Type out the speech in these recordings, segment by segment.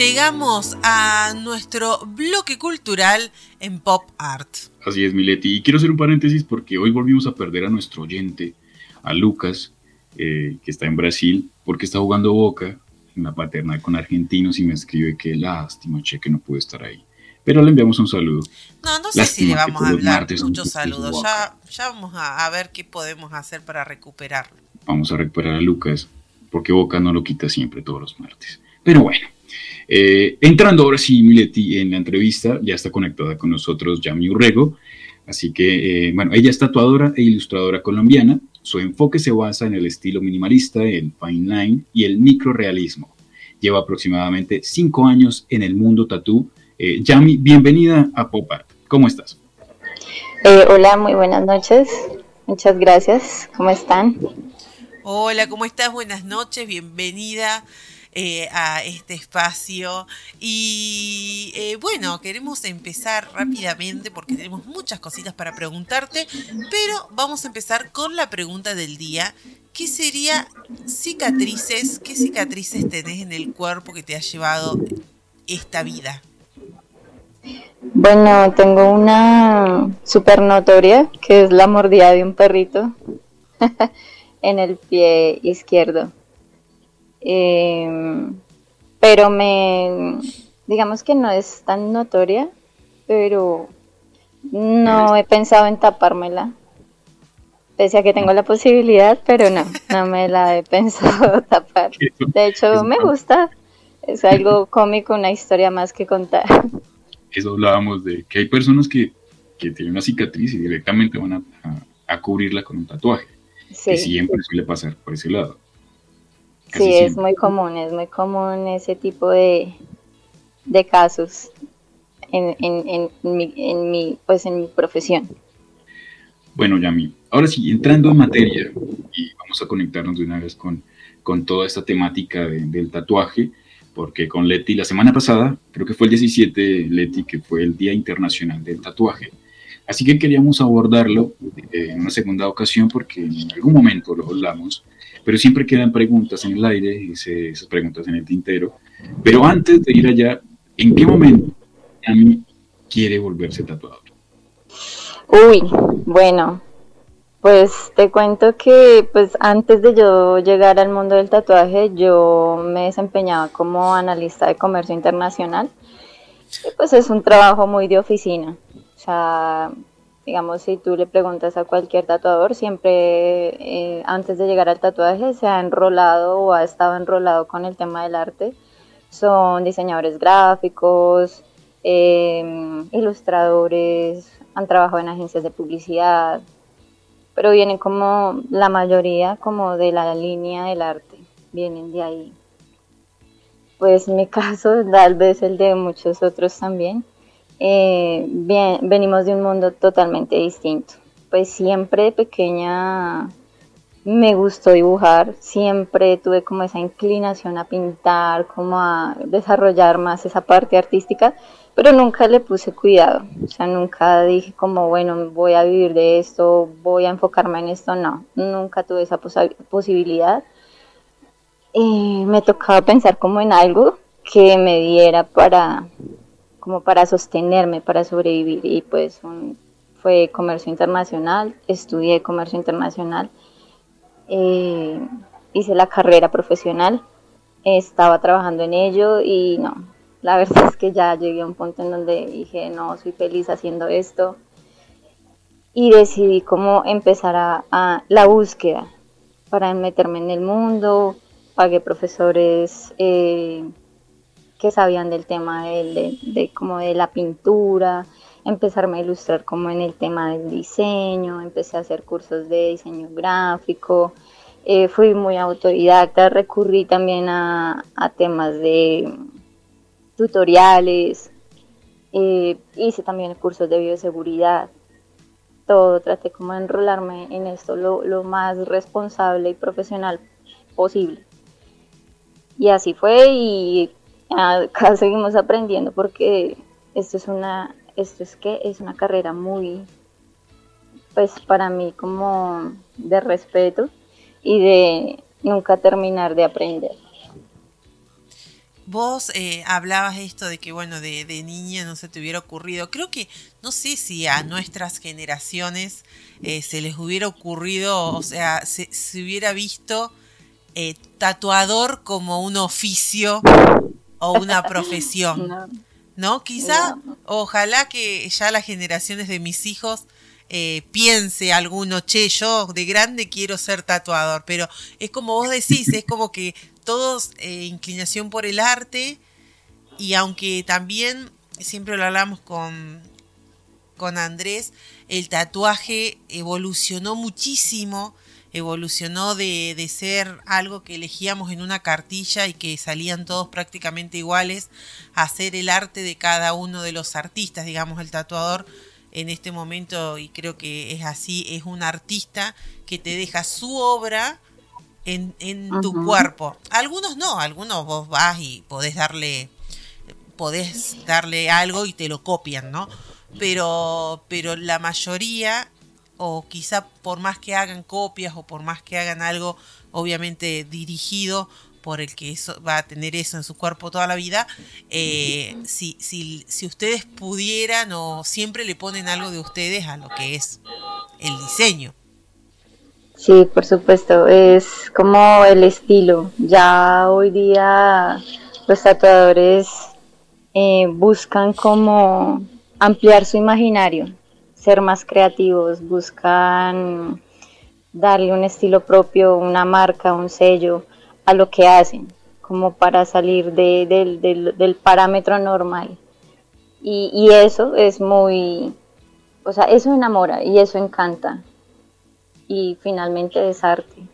Llegamos a nuestro bloque cultural en Pop Art. Así es, Mileti. Y quiero hacer un paréntesis porque hoy volvimos a perder a nuestro oyente, a Lucas, eh, que está en Brasil, porque está jugando Boca en la paternal con argentinos y me escribe que lástima, che, que no puede estar ahí. Pero le enviamos un saludo. No, no sé si le vamos a hablar muchos saludos. Ya, ya vamos a, a ver qué podemos hacer para recuperarlo. Vamos a recuperar a Lucas, porque Boca no lo quita siempre todos los martes. Pero bueno, eh, entrando ahora sí, Mileti, en la entrevista, ya está conectada con nosotros Yami Urrego. Así que, eh, bueno, ella es tatuadora e ilustradora colombiana. Su enfoque se basa en el estilo minimalista, el fine line y el microrealismo. Lleva aproximadamente cinco años en el mundo tatú. Eh, Yami, bienvenida a Pop Art. ¿Cómo estás? hola, muy buenas noches. Muchas gracias. ¿Cómo están? Hola, ¿cómo estás? Buenas noches, bienvenida. Eh, a este espacio. Y eh, bueno, queremos empezar rápidamente porque tenemos muchas cositas para preguntarte, pero vamos a empezar con la pregunta del día. ¿Qué sería cicatrices? ¿Qué cicatrices tenés en el cuerpo que te ha llevado esta vida? Bueno, tengo una super notoria que es la mordida de un perrito en el pie izquierdo. Em, pero me, digamos que no es tan notoria, pero no he pensado en tapármela. Pese a que tengo la posibilidad, pero no, no me la he pensado tapar. De hecho, me gusta. Es algo cómico, una historia más que contar. Eso hablábamos de que hay personas que, que tienen una cicatriz y directamente van a, cubrirla con un tatuaje. Sí. siempre suele pasar por ese lado sí, es muy común, es muy común ese tipo de, de casos en, en, mi, en, mi, pues en mi profesión. Bueno, Yami, ahora sí, entrando en materia, y vamos a conectarnos de una vez con, con toda esta temática del tatuaje, porque con Leti la semana pasada, creo que fue el 17, Leti, que fue el Día Internacional del Tatuaje. Así que queríamos abordarlo eh, en una segunda ocasión porque en algún momento lo hablamos pero siempre quedan preguntas en el aire, esas preguntas en el tintero. Pero antes de ir allá, ¿en qué momento a mí quiere volverse tatuador? Uy, bueno, pues te cuento que pues antes de yo llegar al mundo del tatuaje, yo me desempeñaba como analista de comercio internacional. Y pues es un trabajo muy de oficina. O sea, Digamos, si tú le preguntas a cualquier tatuador, siempre eh, antes de llegar al tatuaje se ha enrolado o ha estado enrolado con el tema del arte. Son diseñadores gráficos, em, ilustradores, han trabajado en agencias de publicidad, pero vienen como la mayoría como de la línea del arte, vienen de ahí. Pues mi caso, tal vez el de muchos otros también, eh, venimos de un mundo totalmente distinto. Pues siempre de pequeña me gustó dibujar, siempre tuve como esa inclinación a pintar, como a desarrollar más esa parte artística, pero nunca le puse cuidado, o sea, nunca dije como, bueno, voy a vivir de esto, voy a enfocarme en esto, no, nunca tuve esa posibilidad. Eh, me tocaba pensar como en algo que me diera para, como para sostenerme, para sobrevivir. Y pues fue comercio internacional, estudié comercio internacional, eh, hice la carrera profesional, estaba trabajando en ello y no, la verdad es que ya llegué a un punto en donde dije, no, soy feliz haciendo esto. Y decidí cómo empezar a, la búsqueda para meterme en el mundo, pagué profesores eh, que sabían del tema de, como de la pintura, empezarme a ilustrar como en el tema del diseño, empecé a hacer cursos de diseño gráfico, eh, fui muy autodidacta, recurrí también a, temas de tutoriales, eh, hice también cursos de bioseguridad, todo, traté como de enrolarme en esto lo, lo más responsable y profesional posible. Y así fue y acá seguimos aprendiendo porque esto es una, esto es que es una carrera muy, pues para mí como de respeto y de nunca terminar de aprender. Vos eh, hablabas esto de que, bueno, de, niña no se te hubiera ocurrido. Creo que, no sé si a nuestras generaciones eh, se les hubiera ocurrido, o sea, se, hubiera visto eh, tatuador como un oficio o una profesión. ¿No? Quizá, ojalá que ya las generaciones de mis hijos eh, piense alguno, che, yo de grande quiero ser tatuador, pero es como vos decís, es como que todos eh, inclinación por el arte y aunque también, siempre lo hablamos con, con Andrés, el tatuaje evolucionó muchísimo, evolucionó de, de, ser algo que elegíamos en una cartilla y que salían todos prácticamente iguales a ser el arte de cada uno de los artistas, digamos, el tatuador en este momento, y creo que es así, es un artista que te deja su obra en, tu cuerpo. Algunos no, algunos vos vas y podés darle, podés darle algo y te lo copian, ¿no? Pero, pero la mayoría, o quizá por más que hagan copias o por más que hagan algo obviamente dirigido por el que eso, va a tener eso en su cuerpo toda la vida, eh, si, si, si ustedes pudieran o siempre le ponen algo de ustedes a lo que es el diseño. Sí, por supuesto, es como el estilo. Ya hoy día los tatuadores eh, buscan como ampliar su imaginario, ser más creativos, buscan darle un estilo propio, una marca, un sello a lo que hacen, como para salir del, parámetro normal. Y, eso es muy, o sea, eso enamora y eso encanta. Y finalmente es arte.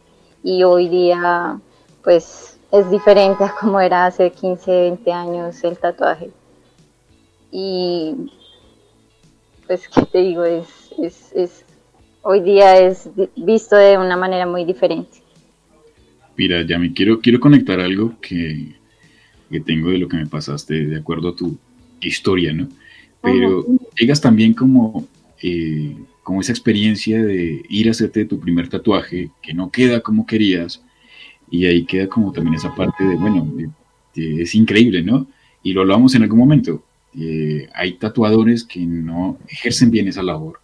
Y hoy día, pues, es diferente a como era hace 15, 20 años el tatuaje. Y, pues, ¿qué te digo? Es, es, es, hoy día es visto de una manera muy diferente. Mira, Yami, quiero, quiero conectar algo que, tengo de lo que me pasaste de acuerdo a tu historia, ¿no? Pero llegas también como, eh, como esa experiencia de ir a hacerte tu primer tatuaje, que no queda como querías, y ahí queda como también esa parte de, bueno, es increíble, ¿no? Y lo hablamos en algún momento. Eh, hay tatuadores que no ejercen bien esa labor,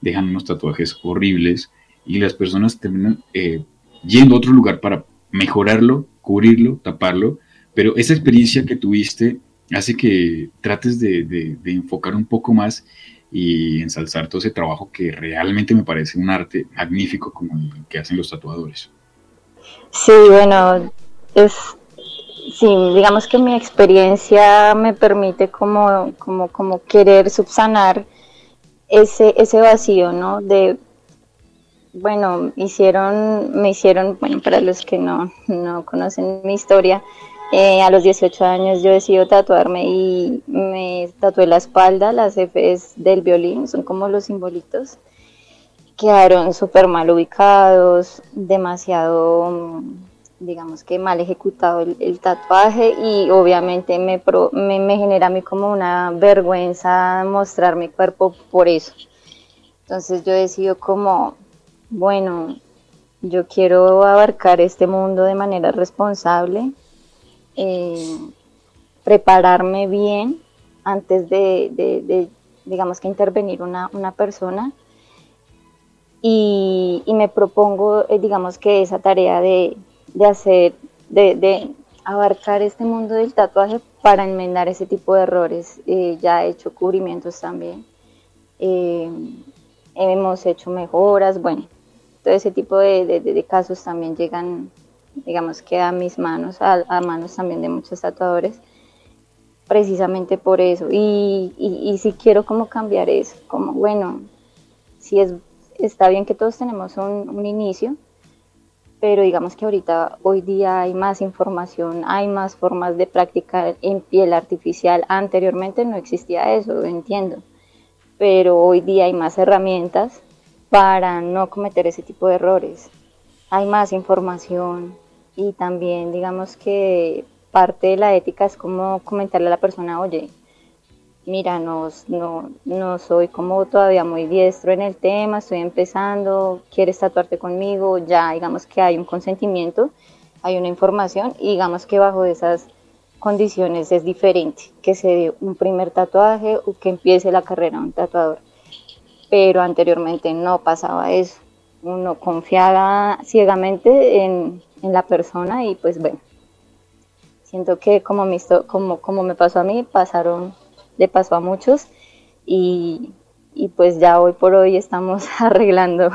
dejan unos tatuajes horribles y las personas terminan eh, yendo a otro lugar para mejorarlo, cubrirlo, taparlo, pero esa experiencia que tuviste hace que trates de, enfocar un poco más y ensalzar todo ese trabajo que realmente me parece un arte magnífico como el que hacen los tatuadores. Sí, bueno, es, sí, digamos que mi experiencia me permite como, como, como querer subsanar ese, ese vacío, ¿no? De bueno, hicieron, me hicieron, bueno, para los que no, no conocen mi historia, eh, a los 18 años yo decido tatuarme y me tatué la espalda, las Fs del violín, son como los simbolitos. Quedaron súper mal ubicados, demasiado, digamos que mal ejecutado el, tatuaje y obviamente me, me, genera a mí como una vergüenza mostrar mi cuerpo por eso. Entonces yo decido como bueno, yo quiero abarcar este mundo de manera responsable, eh, prepararme bien antes de, digamos que intervenir una, persona y, me propongo, eh, digamos que esa tarea de, hacer, de, abarcar este mundo del tatuaje para enmendar ese tipo de errores. Eh, ya he hecho cubrimientos también, hemos hecho mejoras, bueno, todo ese tipo de, casos también llegan, digamos que a mis manos, a, manos también de muchos tatuadores, precisamente por eso. Y, y, si quiero como cambiar eso, como bueno, si es, está bien que todos tenemos un, inicio, pero digamos que ahorita, hoy día hay más información, hay más formas de practicar en piel artificial. Anteriormente no existía eso, entiendo, pero hoy día hay más herramientas para no cometer ese tipo de errores. Hay más información y también digamos que parte de la ética es como comentarle a la persona, oye, mira, no, no, soy como todavía muy diestro en el tema, estoy empezando, quieres tatuarte conmigo, ya digamos que hay un consentimiento, hay una información y digamos que bajo esas condiciones es diferente que se dé un primer tatuaje o que empiece la carrera de un tatuador. Pero anteriormente no pasaba eso. Uno confiaba ciegamente en, en la persona y pues bueno, siento que como me, como, como me pasó a mí, pasaron le pasó a muchos y, pues ya hoy por hoy estamos arreglando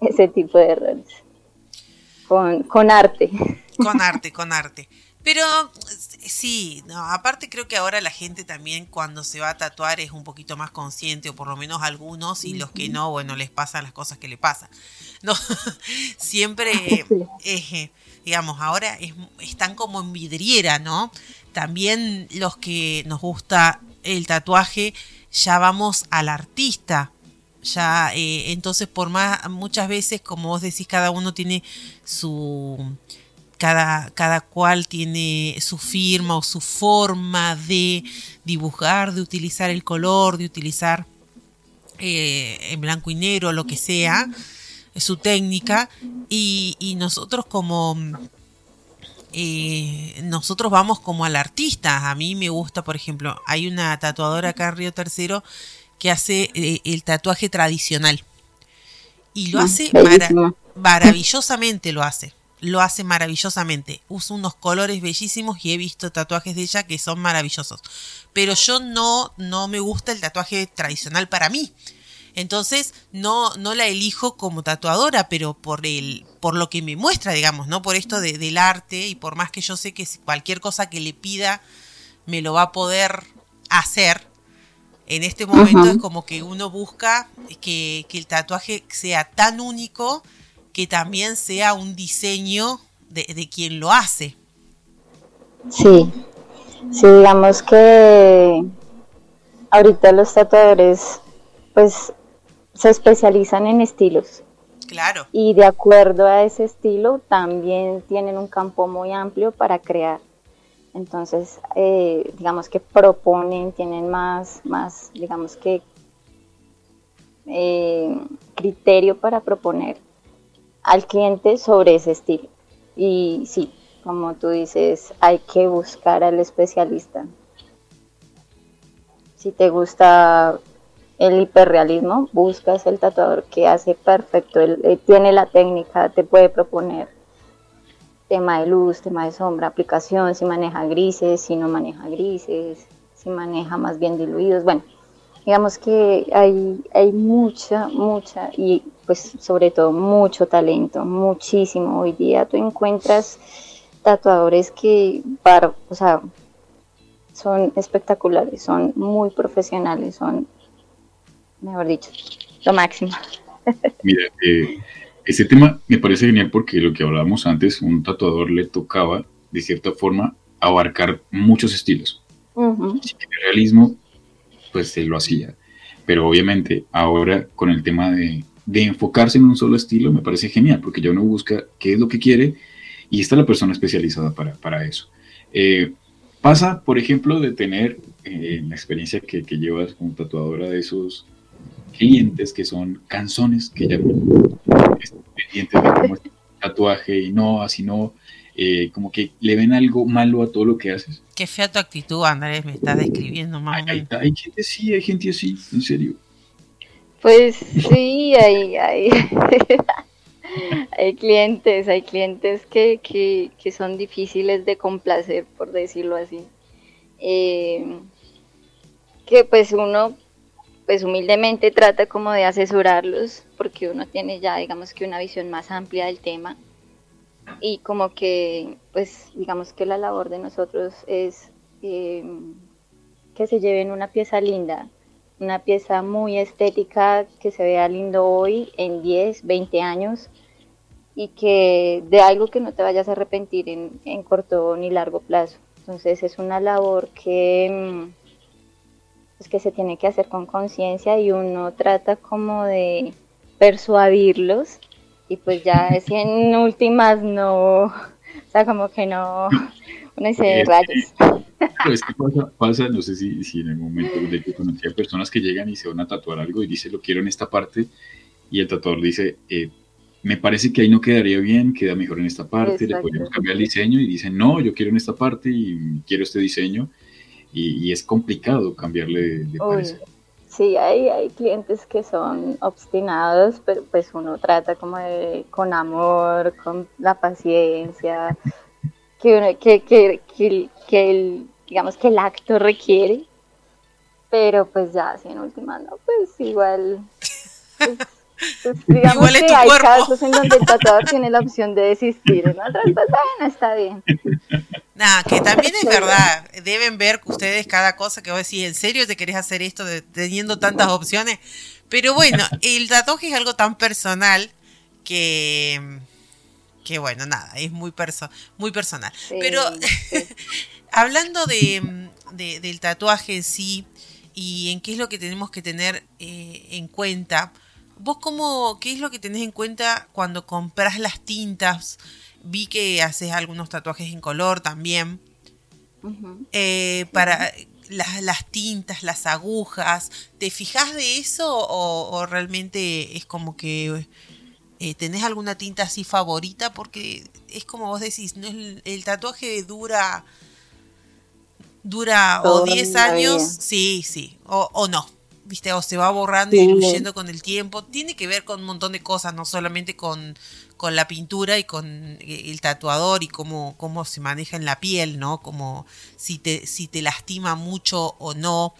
ese tipo de errores con, con arte. Con arte, con arte. Pero sí, no, aparte creo que ahora la gente también cuando se va a tatuar es un poquito más consciente, o por lo menos algunos, y los que no, bueno, les pasan las cosas que le pasan. No, siempre, eh, digamos, ahora están como en vidriera, ¿no? También los que nos gusta el tatuaje, ya vamos al artista. Ya, eh, entonces, por más, muchas veces, como vos decís, cada uno tiene su. Cada, cada cual tiene su firma o su forma de dibujar, de utilizar el color, de utilizar eh, en blanco y negro, lo que sea, su técnica. Y, y nosotros como eh, nosotros vamos como al artista. A mí me gusta, por ejemplo, hay una tatuadora acá en Río Tercero que hace eh, el tatuaje tradicional. Y lo mm, hace maravillosamente, lo hace. Lo hace maravillosamente. Usa unos colores bellísimos y he visto tatuajes de ella que son maravillosos. Pero yo no, no me gusta el tatuaje tradicional para mí. Entonces, no, no la elijo como tatuadora, pero por el, por lo que me muestra, digamos, ¿no? Por esto de, del arte, y por más que yo sé que cualquier cosa que le pida me lo va a poder hacer. En este momento es como que uno busca que, que, el tatuaje sea tan único que también sea un diseño de, de quien lo hace. Sí, sí, digamos que ahorita los tatuadores pues se especializan en estilos. Claro. Y de acuerdo a ese estilo también tienen un campo muy amplio para crear. Entonces, eh, digamos que proponen, tienen más, más digamos que, eh, criterio para proponer al cliente sobre ese estilo. Y sí, como tú dices, hay que buscar al especialista. Si te gusta el hiperrealismo, buscas el tatuador que hace perfecto, él, tiene la técnica, te puede proponer tema de luz, tema de sombra, aplicación, si maneja grises, si no maneja grises, si maneja más bien diluidos, bueno, digamos que hay, hay mucha, mucha y pues sobre todo mucho talento, muchísimo. Hoy día tú encuentras tatuadores que, para, o sea, son espectaculares, son muy profesionales, son mejor dicho, lo máximo. Mira, eh, ese tema me parece genial porque lo que hablábamos antes, un tatuador le tocaba, de cierta forma, abarcar muchos estilos. Si tiene realismo, pues se lo hacía. Pero obviamente ahora con el tema de, enfocarse en un solo estilo me parece genial porque ya uno busca qué es lo que quiere y está la persona especializada para, eso. Eh, pasa, por ejemplo, de tener eh, la experiencia que, que, llevas como tatuadora de esos clientes que son canzones que ya pendientes de cómo es tatuaje y no, así no, eh, como que le ven algo malo a todo lo que haces. Qué fea tu actitud, Andrés, me estás describiendo más. Hay, hay, gente así, hay gente así, en serio. Pues sí, hay, hay, hay clientes, hay clientes que, que, que, son difíciles de complacer, por decirlo así. Eh, que pues uno pues humildemente trata como de asesorarlos porque uno tiene ya digamos que una visión más amplia del tema y como que pues digamos que la labor de nosotros es eh, que se lleven una pieza linda, una pieza muy estética que se vea lindo hoy en 10, 20 años y que de algo que no te vayas a arrepentir en, en corto ni largo plazo. Entonces es una labor que, mm, pues que se tiene que hacer con conciencia y uno trata como de persuadirlos y pues ya si en últimas no, o sea, como que no, uno dice rayos. Pero es que pasa, pasa, no sé si, si en el momento de que conocí a personas que llegan y se van a tatuar algo y dice lo quiero en esta parte y el tatuador dice, eh, me parece que ahí no quedaría bien, queda mejor en esta parte, le podríamos cambiar el diseño y dicen, no, yo quiero en esta parte y quiero este diseño y, es complicado cambiarle de, parecer. Sí, hay, hay clientes que son obstinados, pero pues uno trata como de, con amor, con la paciencia, que, que, que, que, el, digamos que el acto requiere, pero pues ya, si en última no, pues igual... Pues, pues, digamos que hay casos en donde el tatuador tiene la opción de desistir, en otras pues bueno, está bien. Nada, que también es verdad, deben ver ustedes cada cosa que vos decís, ¿en serio te querés hacer esto teniendo tantas opciones? Pero bueno, el tatuaje es algo tan personal que, que bueno, nada, es muy, perso muy personal. Pero hablando de, del tatuaje en sí y en qué es lo que tenemos que tener eh, en cuenta, ¿Vos cómo, qué es lo que tenés en cuenta cuando compras las tintas? Vi que haces algunos tatuajes en color también. Eh, para las, tintas, las agujas, ¿te fijas de eso o, realmente es como que eh, tenés alguna tinta así favorita? Porque es como vos decís, no el, tatuaje dura dura o 10 años, sí, sí, o, o no viste, o se va borrando y diluyendo con el tiempo. Tiene que ver con un montón de cosas, no solamente con, con la pintura y con eh, el tatuador y cómo, cómo se maneja en la piel, ¿no? Como si te, si te lastima mucho o no.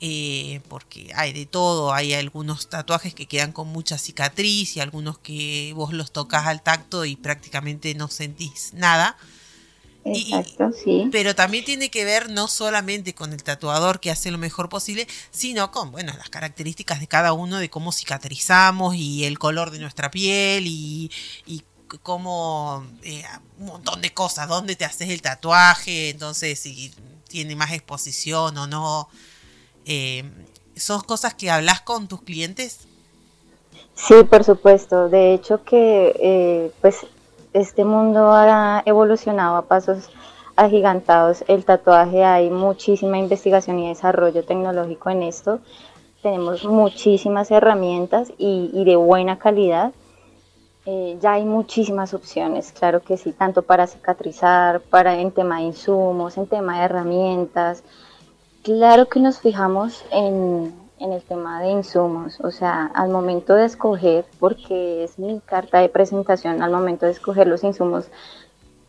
Eh, porque hay de todo, hay algunos tatuajes que quedan con mucha cicatriz y algunos que vos los tocas al tacto y prácticamente no sentís nada. Exacto, sí. Pero también tiene que ver no solamente con el tatuador que hace lo mejor posible, sino con, bueno, las características de cada uno, de cómo cicatrizamos y el color de nuestra piel y, y cómo, eh, un montón de cosas, dónde te haces el tatuaje, entonces si tiene más exposición o no. Eh, ¿Son cosas que hablas con tus clientes? Sí, por supuesto. De hecho que, eh, pues este mundo ha evolucionado a pasos agigantados. El tatuaje, hay muchísima investigación y desarrollo tecnológico en esto. Tenemos muchísimas herramientas y, de buena calidad. Eh, ya hay muchísimas opciones, claro que sí, tanto para cicatrizar, para en tema de insumos, en tema de herramientas. Claro que nos fijamos en, en el tema de insumos, o sea, al momento de escoger, porque es mi carta de presentación, al momento de escoger los insumos,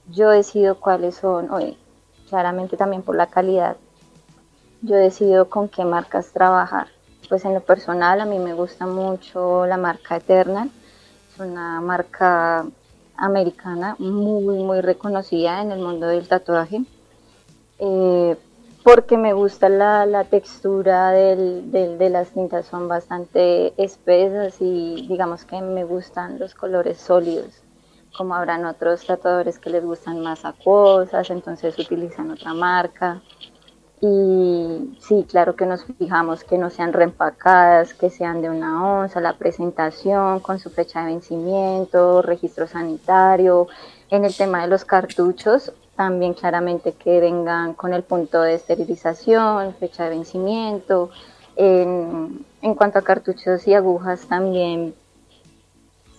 yo decido cuáles son, oye, claramente también por la calidad, yo decido con qué marcas trabajar. Pues en lo personal a mí me gusta mucho la marca Eternal, es una marca americana muy, muy reconocida en el mundo del tatuaje. Eh, porque me gusta la, la textura del, de las tintas, son bastante espesas y digamos que me gustan los colores sólidos, como habrán otros tatuadores que les gustan más acuosas, entonces utilizan otra marca. Y sí, claro que nos fijamos que no sean reempacadas, que sean de una onza, la presentación con su fecha de vencimiento, registro sanitario. En el tema de los cartuchos, también claramente que vengan con el punto de esterilización, fecha de vencimiento. En, cuanto a cartuchos y agujas también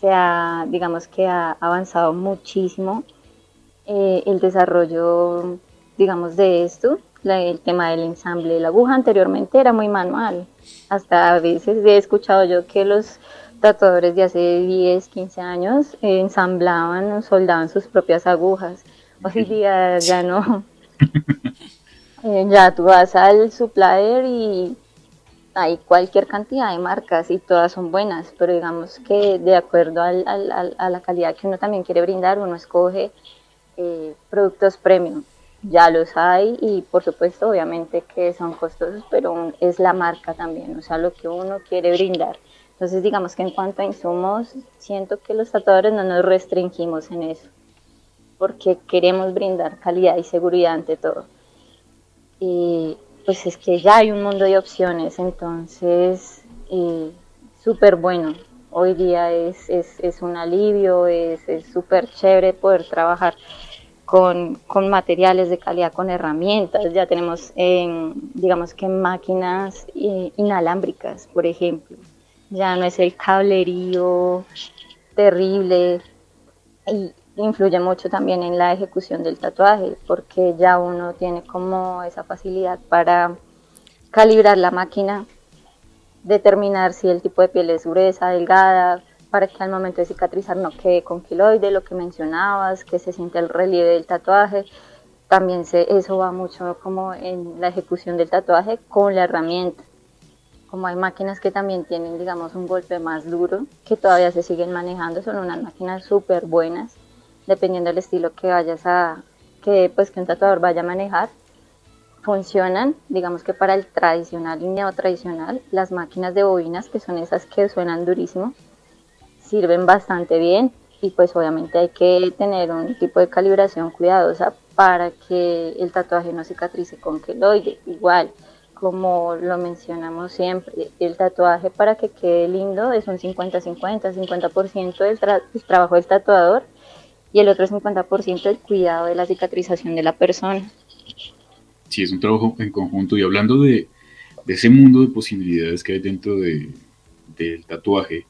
se ha, digamos que ha avanzado muchísimo eh, el desarrollo, digamos, de esto, el tema del ensamble de la aguja anteriormente era muy manual. Hasta a veces he escuchado yo que los tatuadores de hace 10, 15 años ensamblaban o soldaban sus propias agujas Hoy día ya no. Eh, ya tú vas al supplier y hay cualquier cantidad de marcas y todas son buenas, pero digamos que de acuerdo al, a la calidad que uno también quiere brindar, uno escoge eh, productos premium. Ya los hay y por supuesto obviamente que son costosos, pero es la marca también, o sea, lo que uno quiere brindar. Entonces, digamos que en cuanto a insumos, siento que los tatuadores no nos restringimos en eso, porque queremos brindar calidad y seguridad ante todo. Y pues es que ya hay un mundo de opciones, entonces, súper bueno. Hoy día es, es, es un alivio, es súper chévere poder trabajar con, con, materiales de calidad, con herramientas. Ya tenemos, digamos que máquinas eh, inalámbricas, por ejemplo ya no es el cablerío terrible y influye mucho también en la ejecución del tatuaje porque ya uno tiene como esa facilidad para calibrar la máquina, determinar si el tipo de piel es gruesa, delgada, para que al momento de cicatrizar no quede con quiloide, lo que mencionabas, que se siente el relieve del tatuaje. También se, eso va mucho como en la ejecución del tatuaje con la herramienta como hay máquinas que también tienen, digamos, un golpe más duro, que todavía se siguen manejando, son unas máquinas súper buenas, dependiendo del estilo que vayas a, que pues que un tatuador vaya a manejar, funcionan, digamos que para el tradicional y tradicional las máquinas de bobinas, que son esas que suenan durísimo, sirven bastante bien y pues obviamente hay que tener un tipo de calibración cuidadosa para que el tatuaje no cicatrice con queloide, igual como lo mencionamos siempre, el tatuaje para que quede lindo es un 50-50, 50%, del, trabajo del tatuador y el otro 50% del cuidado de la cicatrización de la persona. Sí, es un trabajo en conjunto y hablando de, ese mundo de posibilidades que hay dentro de, del tatuaje,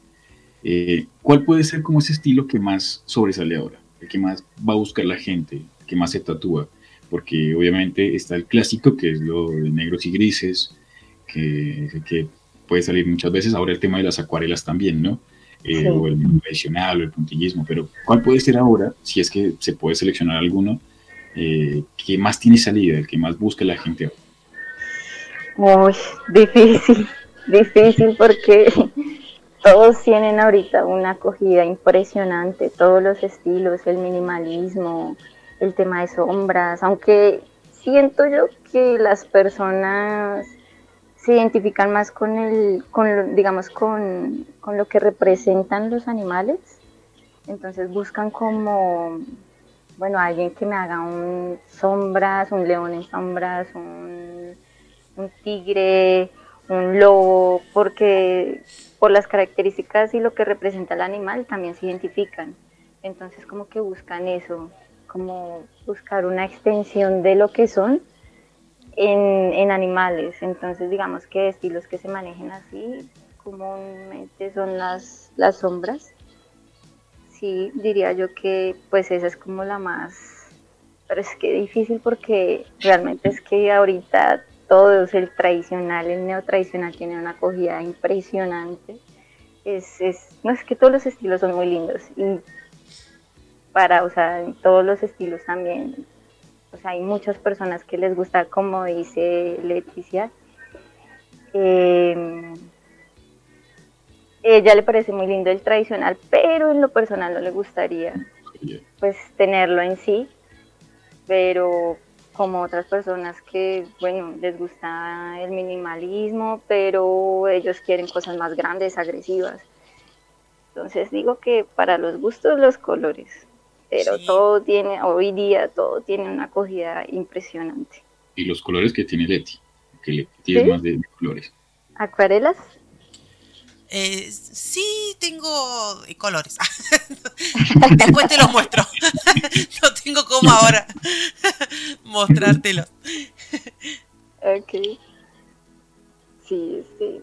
eh, ¿cuál puede ser como ese estilo que más sobresale ahora? El que más va a buscar la gente, el que más se tatúa porque obviamente está el clásico, que es lo de negros y grises, que, que puede salir muchas veces. Ahora el tema de las acuarelas también, ¿no? Eh, o el tradicional, o el puntillismo, pero ¿cuál puede ser ahora, si es que se puede seleccionar alguno, eh, que más tiene salida, el que más busca la gente Uy, difícil, difícil porque todos tienen ahorita una acogida impresionante, todos los estilos, el minimalismo, el tema de sombras, aunque siento yo que las personas se identifican más con el, con, digamos, con, con lo que representan los animales, entonces buscan como, bueno, alguien que me haga un sombras, un león en sombras, un, un tigre, un lobo, porque por las características y lo que representa el animal también se identifican. Entonces como que buscan eso, como buscar una extensión de lo que son en, animales. Entonces, digamos que estilos que se manejen así comúnmente son las, las sombras. Sí, diría yo que pues esa es como la más, pero es que difícil porque realmente es que ahorita todo es el tradicional, el neotradicional tiene una acogida impresionante. Es, es, no es que todos los estilos son muy lindos y para, o sea, en todos los estilos también. O sea, hay muchas personas que les gusta, como dice Leticia. Eh, ella le parece muy lindo el tradicional, pero en lo personal no le gustaría pues tenerlo en sí, pero como otras personas que, bueno, les gusta el minimalismo, pero ellos quieren cosas más grandes, agresivas. Entonces digo que para los gustos los colores pero todo tiene, hoy día todo tiene una acogida impresionante. Y los colores que tiene Leti, que le tiene más de, colores. ¿Acuarelas? Eh, sí, tengo colores. Después te los muestro. no tengo como ahora mostrártelos. ok. Sí, sí.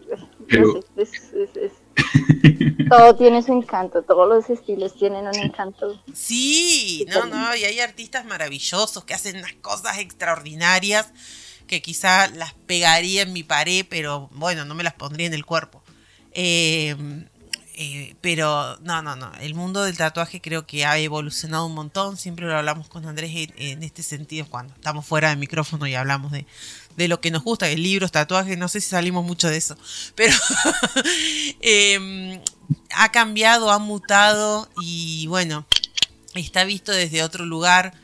Todo tiene su encanto, todos los estilos tienen un encanto. Sí, no, no, y hay artistas maravillosos que hacen unas cosas extraordinarias que quizá las pegaría en mi pared, pero bueno, no me las pondría en el cuerpo. Eh, eh, pero no, no, no. El mundo del tatuaje creo que ha evolucionado un montón. Siempre lo hablamos con Andrés en, este sentido cuando estamos fuera del micrófono y hablamos de, de lo que nos gusta, de libros, tatuajes. No sé si salimos mucho de eso. Pero em, ha cambiado, ha mutado y bueno, está visto desde otro lugar.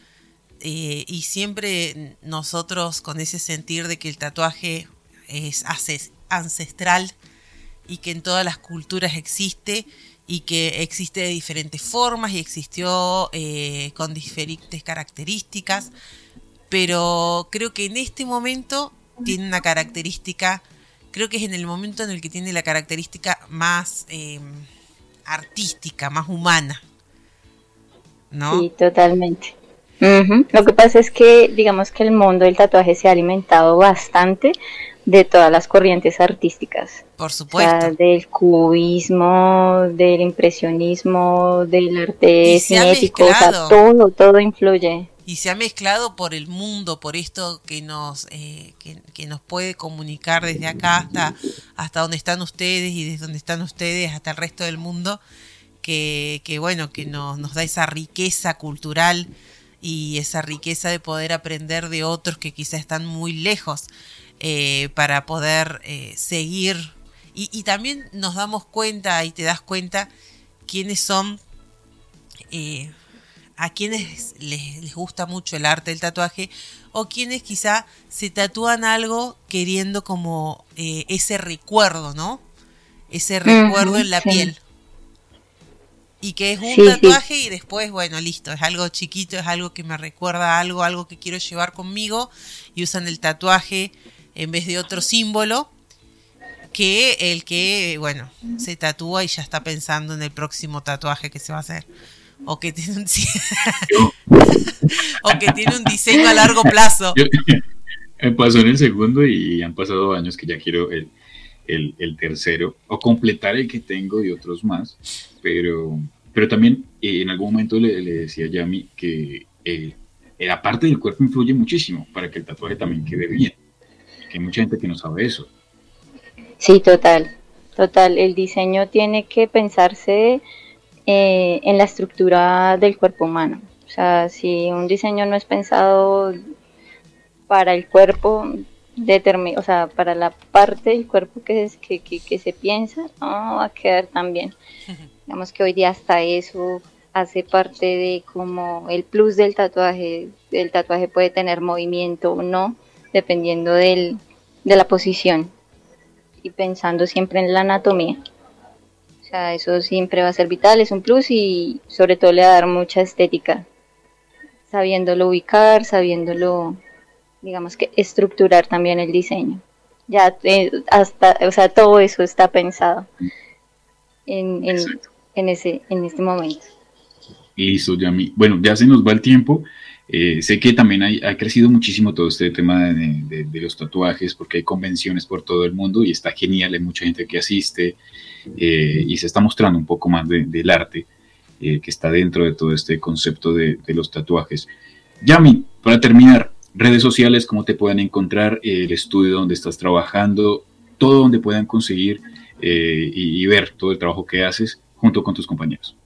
Eh, y siempre nosotros con ese sentir de que el tatuaje es ancestral y que en todas las culturas existe y que existe de diferentes formas y existió eh, con diferentes características, pero creo que en este momento tiene una característica, creo que es en el momento en el que tiene la característica más em, artística, más humana. ¿No? Sí, totalmente. Lo que pasa es que, digamos que el mundo del tatuaje se ha alimentado bastante de todas las corrientes artísticas. Por supuesto. del cubismo, del impresionismo, del arte cinético, o sea, todo, todo influye. Y se ha mezclado por el mundo, por esto que nos, eh, que, nos puede comunicar desde acá hasta, hasta donde están ustedes y desde donde están ustedes hasta el resto del mundo, que, que bueno, que nos, nos da esa riqueza cultural y esa riqueza de poder aprender de otros que quizás están muy lejos. Eh, para poder eh, seguir. Y, también nos damos cuenta y te das cuenta quiénes son, eh, a quienes les, gusta mucho el arte del tatuaje o quienes quizá se tatúan algo queriendo como ese recuerdo, ¿no? Ese recuerdo en la piel. Y que es un tatuaje y después, bueno, listo, es algo chiquito, es algo que me recuerda algo, algo que quiero llevar conmigo y usan el tatuaje en vez de otro símbolo que el que, bueno, se tatúa y ya está pensando en el próximo tatuaje que se va a hacer. O que tiene un, o que tiene un diseño a largo plazo. me pasó en el segundo y han pasado años que ya quiero el, tercero o completar el que tengo y otros más. Pero, pero también eh, en algún momento le, decía a Yami que eh, la parte del cuerpo influye muchísimo para que el tatuaje también quede bien hay mucha gente que no sabe eso. Sí, total, total. El diseño tiene que pensarse eh, en la estructura del cuerpo humano. O sea, si un diseño no es pensado para el cuerpo, o sea, para la parte del cuerpo que, es, que, que, se piensa, no va a quedar tan bien. Digamos que hoy día hasta eso hace parte de como el plus del tatuaje. El tatuaje puede tener movimiento o no, dependiendo del, de la posición y pensando siempre en la anatomía. Sea, eso siempre va a ser vital, es un plus y sobre todo le va a dar mucha estética, sabiéndolo ubicar, sabiéndolo, digamos que estructurar también el diseño. Ya eh, hasta, o sea, todo eso está pensado en, en, en ese, en este momento. Listo, Yami. Bueno, ya se nos va el tiempo. Eh, sé que también ha crecido muchísimo todo este tema de, los tatuajes porque hay convenciones por todo el mundo y está genial, hay mucha gente que asiste eh, y se está mostrando un poco más del arte eh, que está dentro de todo este concepto de, los tatuajes. Yami, para terminar, redes sociales, cómo te pueden encontrar, el estudio donde estás trabajando, todo donde puedan conseguir y ver todo el trabajo que haces junto con tus compañeros.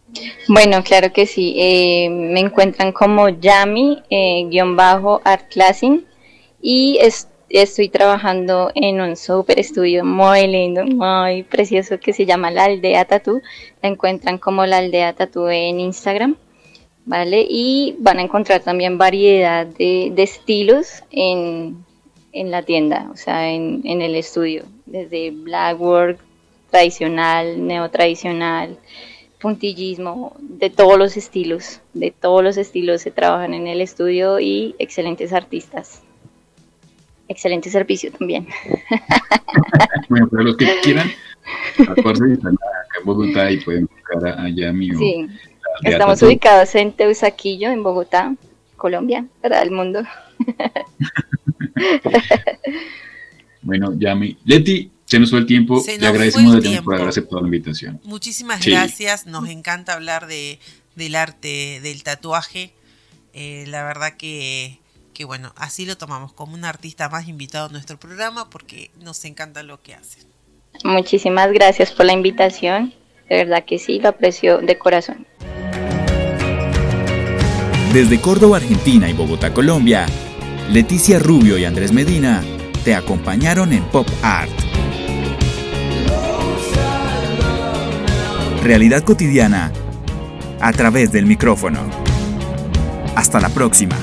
Bueno, claro que sí. Eh, me encuentran como Yami, eh, bajo Art Classing y estoy trabajando en un super estudio muy lindo, muy precioso que se llama La Aldea Tattoo. La encuentran como La Aldea Tattoo en Instagram, ¿vale? Y van a encontrar también variedad de, estilos en, la tienda, o sea, en, en el estudio, desde blackwork, tradicional, neotradicional, puntillismo, de todos los estilos, de todos los estilos se trabajan en el estudio y excelentes artistas. Excelente servicio también. bueno, para los que quieran, acuérdense, están acá en Bogotá y pueden buscar a, Yami. Sí, estamos ubicados en Teusaquillo, en Bogotá, Colombia, para el mundo. bueno, Yami. Leti, se nos fue el tiempo. Le agradecemos por haber aceptado la invitación. Muchísimas gracias. Nos encanta hablar de, del arte del tatuaje. Eh, la verdad que, que, bueno, así lo tomamos como un artista más invitado a nuestro programa porque nos encanta lo que hace. Muchísimas gracias por la invitación. De verdad que sí, lo aprecio de corazón. Desde Córdoba, Argentina y Bogotá, Colombia, Leticia Rubio y Andrés Medina te acompañaron en Pop Art. Realidad cotidiana a través del micrófono. Hasta la próxima.